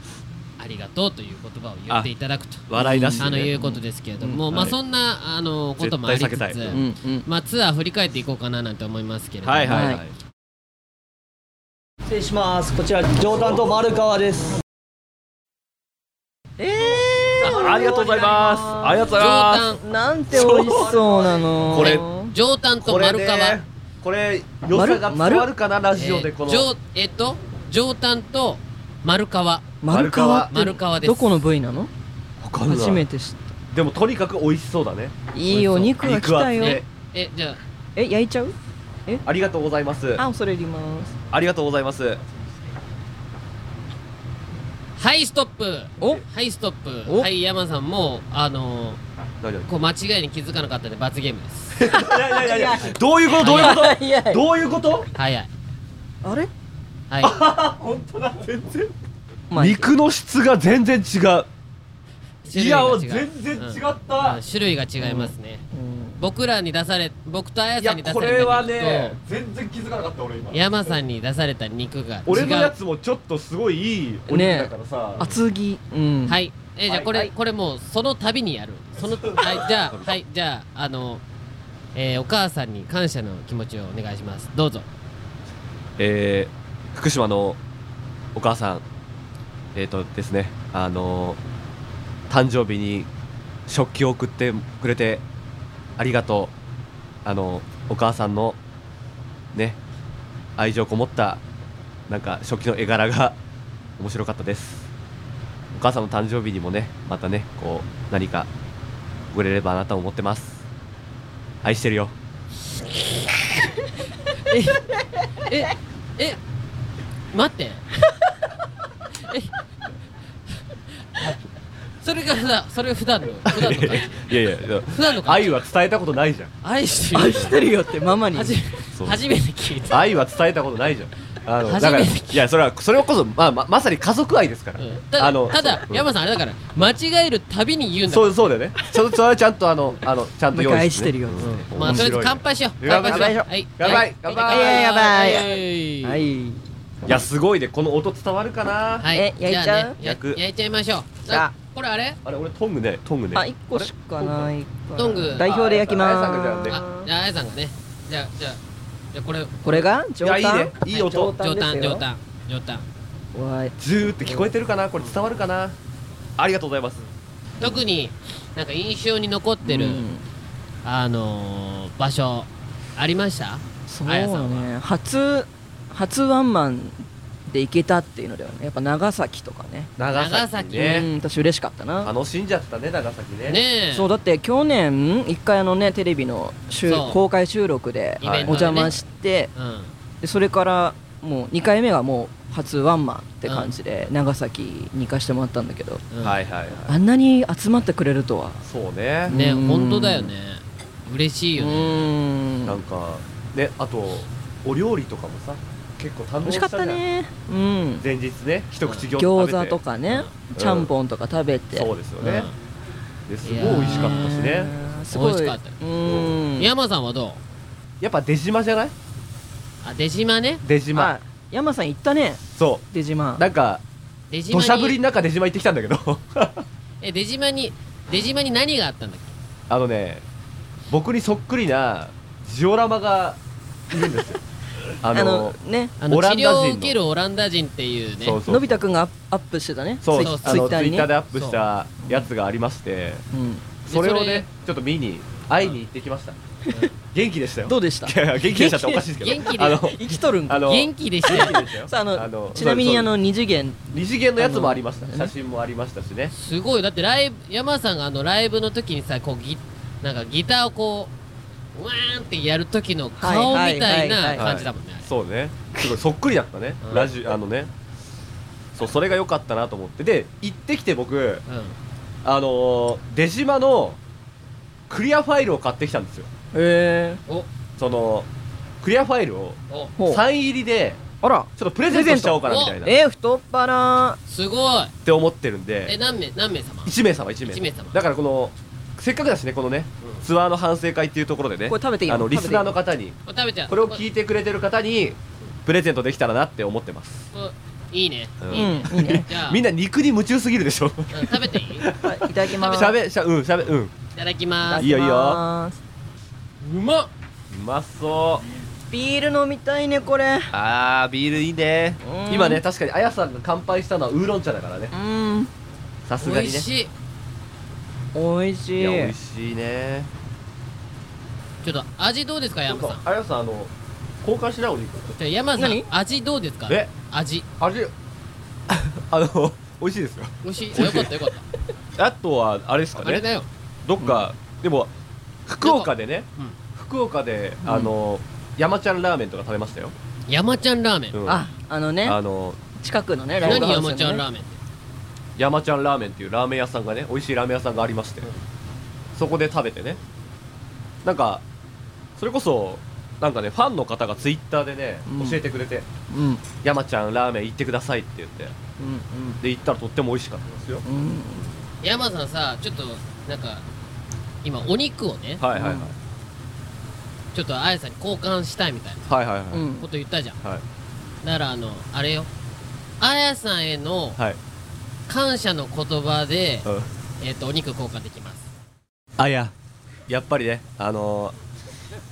ありがとうという言葉を言っていただくと。笑いなしでね。あのいうことですけれども、うん。はい。まあそんなあのこともありつつ、絶対避けたい。うんうん。まあツアー振り返っていこうかななんて思いますけれども、はいはいはい、はい失礼します。こちら上担と丸川ですえあありがとうございます。ありがとうございます。ー、なんて美味しそうなの。これ上担と丸川、ねこれ良さが伝わるかなラジオでこの、えー上えっと上担と丸川丸川丸川です。どこの部位なの？初めて知っでもとにかく美味しそうだね。たいいお肉が来たよ。えじゃあ。え焼いちゃう？ありがとうございます。あ恐れ入ります。ありがとうございますはいストップ。お？はいストップ。お？はい山さんもあの何々こう間違いに気づかなかったので罰ゲームです。いやいやいやどういうこと？どういうこと？どういうこと？はいはい。あれ？はい。本当だ全然。まあ肉の質が全然違う。いや種類が違う全然違っうたん種類が違いますね、うん僕らに出され僕とあやさんに出これはされた肉と、ね全然気づかなかった俺今。山さんに出された肉が。違う俺のやつもちょっとすごいいいお肉だからさ、厚着。うん。はい。えーじゃあこれ、はい。これもうその度にやる。その はいじゃあはいじゃああのえーお母さんに感謝の気持ちをお願いします。どうぞ。えー福島のお母さんえっ、とですね。あの誕生日に食器を送ってくれてありがとう。あのお母さんのね愛情こもったなんか食器の絵柄が面白かったです。お母さんの誕生日にもねまたねこう何かくれればなと思ってます。愛してるよ。ええ待って。えそれが普段それが普段の 普段の感じ。いやいや普段の感じ。愛は伝えたことないじゃん。愛してる愛してるよってママに。初めそう。初めて聞いた。愛は伝えたことないじゃん。あの初だからめていやそれはそれこそまあままさに家族愛ですから、たあのただう。ん。山さんあれだから間違えるたびに言うんだそうそうだよね。そそれはちゃんとあのあのちゃんと用意愛してるようん。まあとりあえず乾杯しよう。乾乾杯杯しよう。はい。乾杯。乾杯。はいややばい。はい。はい。いやすごいね。この音伝わるかな？はい。え焼いちゃう？じゃあねや焼く。焼いちゃいましょう。じゃああこれあれ？あれ俺トングね。トングね。あ一個しかないから。トング。代表で焼きまあやさんがじゃあねすあじゃああやさんがねじゃあじゃあじゃあこれこれが上いや担いいねいい音上ですよ担上担上担わいズーって聞こえてるかなこれ伝わるかなありがとうございます特になんか印象に残ってる、うんあのー場所ありましたそうあやさだんはね初初ワンマンで行けたっていうのではねやっぱ長崎とかね。長崎長崎うねん私嬉しかったな。楽しんじゃったね長崎ね。ねえ。そうだって去年一回あのねテレビの公開収録でお邪魔して、うん。でそれからもう2回目がもう初ワンマンって感じで長崎に行かしてもらったんだけど、うん。はいはいはい。あんなに集まってくれるとは。そうね。ねうん。本当だよね。嬉しいうよね。ん。なんかねあとお料理とかもさ結構堪能美味しかったね。うん。前日ね一口餃子食べて。餃子とかね、うん。ちゃんぽんとか食べて。そうですよね、ですごい美味しかったしね。すごい。美味しかった。うん。山さんはどう？やっぱ出島じゃない？あ出島ね。出島、はい。山さん行ったね。そう。出島。なんか出島に。土砂降りの中出島行ってきたんだけど。え出島に出島に何があったんだっあのね僕にそっくりなジオラマがいるんですよ あのあのね。けあのオラ治ンダ人の。療を受けるオランダ人っていうね。そうそう。のび太くんがアップしてたね。そう。ツイツイッターにね。ッターでアップしたやつがありまして、うん。それをねちょっと見に会いに行ってきました、元気でしたよ。どうでした？いやいや元気でしたっておかしいですけど。元気であの生きとるんか。あの元気でした。よ。さああのあのちなみにあの二次元。二次元のやつもありました。写真もありましたしね。すごい。だってライブ山さんがあのライブの時にさこうギなんかギターをこうわーんってやる時の顔みたいなはい感じだもんね、そうね。すごいそっくりだったね、うん。ラジオあのね。そうそれが良かったなと思って。で行ってきて僕あのー出島のクリアファイルを買ってきたんですよ。へお。そのクリアファイルをサイン入りであら。ちょっとプレゼントしちゃおうかなみたいな。っえー、太っ腹。すごい。て思ってるんえで何名何名様？1名様1名。一名様。だからこのせっかくだしねこのね、ツアーの反省会っていうところでねこれ食べていいの？あのリスナーの方にこれ食べちゃうこれを聞いてくれてる方にプレゼントできたらなって思ってます。いいね、うん。いいねいいね。じゃあ。みんな肉に夢中すぎるでしょ。うん食べていい？いはいいただきます。しゃべしゃうんしゃべうん。ただきます。いいよいいよ。うまっ。うまそう。ビール飲みたいねこれ。あービールいいね。うん。今ね確かにあやさんが乾杯したのはウーロン茶だからね。うん。さすがにね。美味しいおいしい。いや美味しいね。ちょっと味どうですか山さん。あやさんあの交換しないお肉じゃあ山さん何？味どうですか？え？味。味。あの美味しいですよ。美味しい。よかったよかった。あとはあれですかね。あれだよ。どっか、でも福岡でね、うん。福岡で、あの山ちゃんラーメンとか食べましたよ、山ちゃんラーメン、うん。ああのね。あの近くのねライブ何ハウスのね。山ちゃんラーメンって？山ちゃんラーメンっていうラーメン屋さんがね美味しいラーメン屋さんがありまして、そこで食べてね。なんかそれこそなんかねファンの方がツイッターでね、うん。教えてくれてうん「山ちゃんラーメン行ってください」って言って。うんで行ったらとっても美味しかったですよ。うん。うん山さんさちょっとなんか今お肉をねはいはいはい、ちょっとあやさんに交換したいみたいなはいはいはい、うんこと言ったじゃん。はい。だからあのあれよ。あやさんへのはい感謝の言葉で、うん。えっ、とお肉交換できます。あや。やっぱりねあの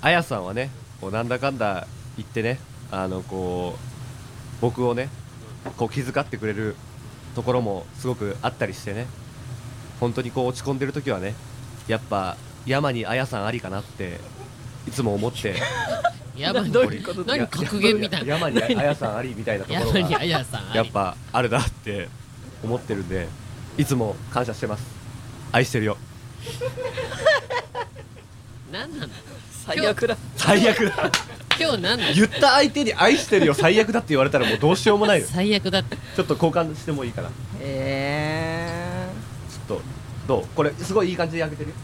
あやさんはねこうなんだかんだ言ってねあのこう僕をねこう気遣ってくれるところもすごくあったりしてね本当にこう落ち込んでる時はねやっぱ山にあやさんありかなっていつも思って。山に何格言みたいな。山にあやさんありみたいなところが山にあやさんあり。やっぱあるなって思ってるんでいつも感謝してます。愛してるよ。何なの？最悪だ。最悪だ。今日何なの？言った相手に愛してるよ。最悪だって言われたらもうどうしようもないよ。最悪だって。ちょっと交換してもいいかなちえょっとどう？これすごいいい感じで焼けてるよ。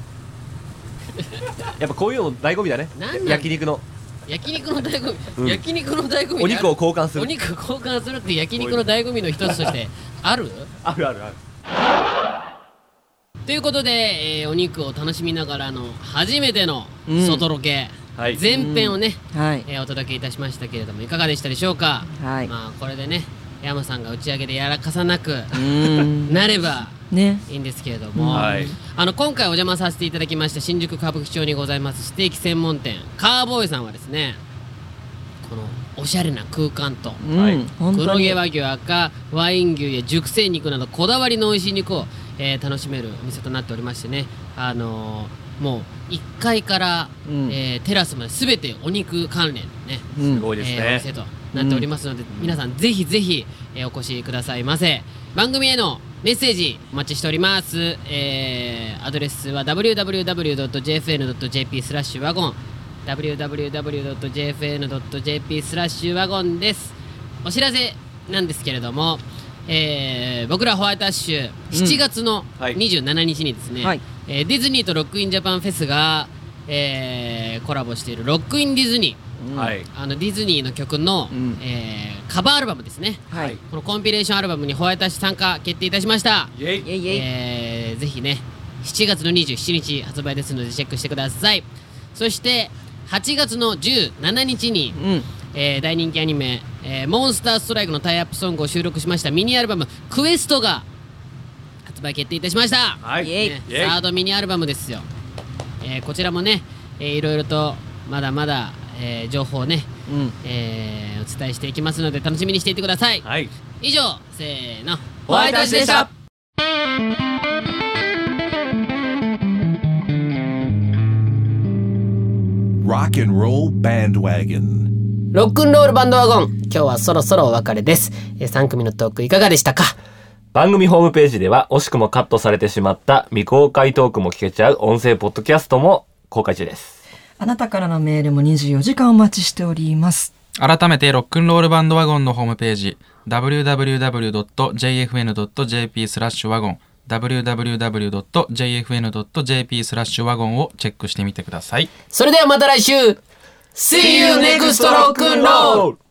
やっぱこういうの醍醐味だね。焼肉の焼肉の醍醐味、うん。焼肉の醍醐味お肉を交換する。お肉交換するって焼肉の醍醐味の一つとして ある？あるあるある。ということで、えーお肉を楽しみながらの初めてのうん。外ロケ、はい。前編をね、はい。えーお届けいたしましたけれどもいかがでしたでしょうか、はい。まあこれでね山さんが打ち上げでやらかさなくうん。なればね。いいんですけれども、はい。あの今回お邪魔させていただきました新宿歌舞伎町にございますステーキ専門店。カーボーイさんはですねこのおしゃれな空間と。うん、黒毛和牛赤ワイン牛や熟成肉などこだわりの美味しい肉を、えー楽しめるお店となっておりましてね。あのーもう1階から、うん。えーテラスまで全てお肉関連のね、うん。すごいですえーおね店となっておりますので、皆さんぜひぜひ、えーお越しくださいませ。番組へのメッセージお待ちしております、えーアドレスは www.jfn.jp スラッシュワゴン。www.jfn.jp スラッシュワゴンです。お知らせなんですけれども、えー僕らホワイトアッシュ7月のはい。27日にですね、はい。えーディズニーと Rock in Japan フェスが、えーコラボしている Rock in Disney はい。あのディズニーの曲の、えーカバーアルバムですね、はい。このコンピレーションアルバムにホワイトアッシュ参加決定いたしました。イエイ。イエイ。イエイえーぜひね7月の27日発売ですのでチェックしてください。そして8月の17日に、えー大人気アニメ、えーモンスターストライク」のタイアップソングを収録しましたミニアルバム「クエスト」が発売決定いたしました、はい。ねイエイ。サードミニアルバムですよ、えーこちらもね、えーいろいろとまだまだ、えー情報をね、えーお伝えしていきますので楽しみにしていてください、はい。以上せーの。ホワイトアッシュでした。Rock and Roll Bandwagon. ロックンロールバンドワゴン。今日はそろそろお別れです、え3組のトークいかがでしたか？番組ホームページでは惜しくもカットされてしまった未公開トークも聞けちゃう音声ポッドキャストも公開中ですあなたからのメールも24時間お待ちしております改めてロックンロールバンドワゴンのホームページ www.jfn.jp スラッシュワゴン www.jfn.jp スラッシュワゴンをチェックしてみてください。それではまた来週 See you next rock and roll!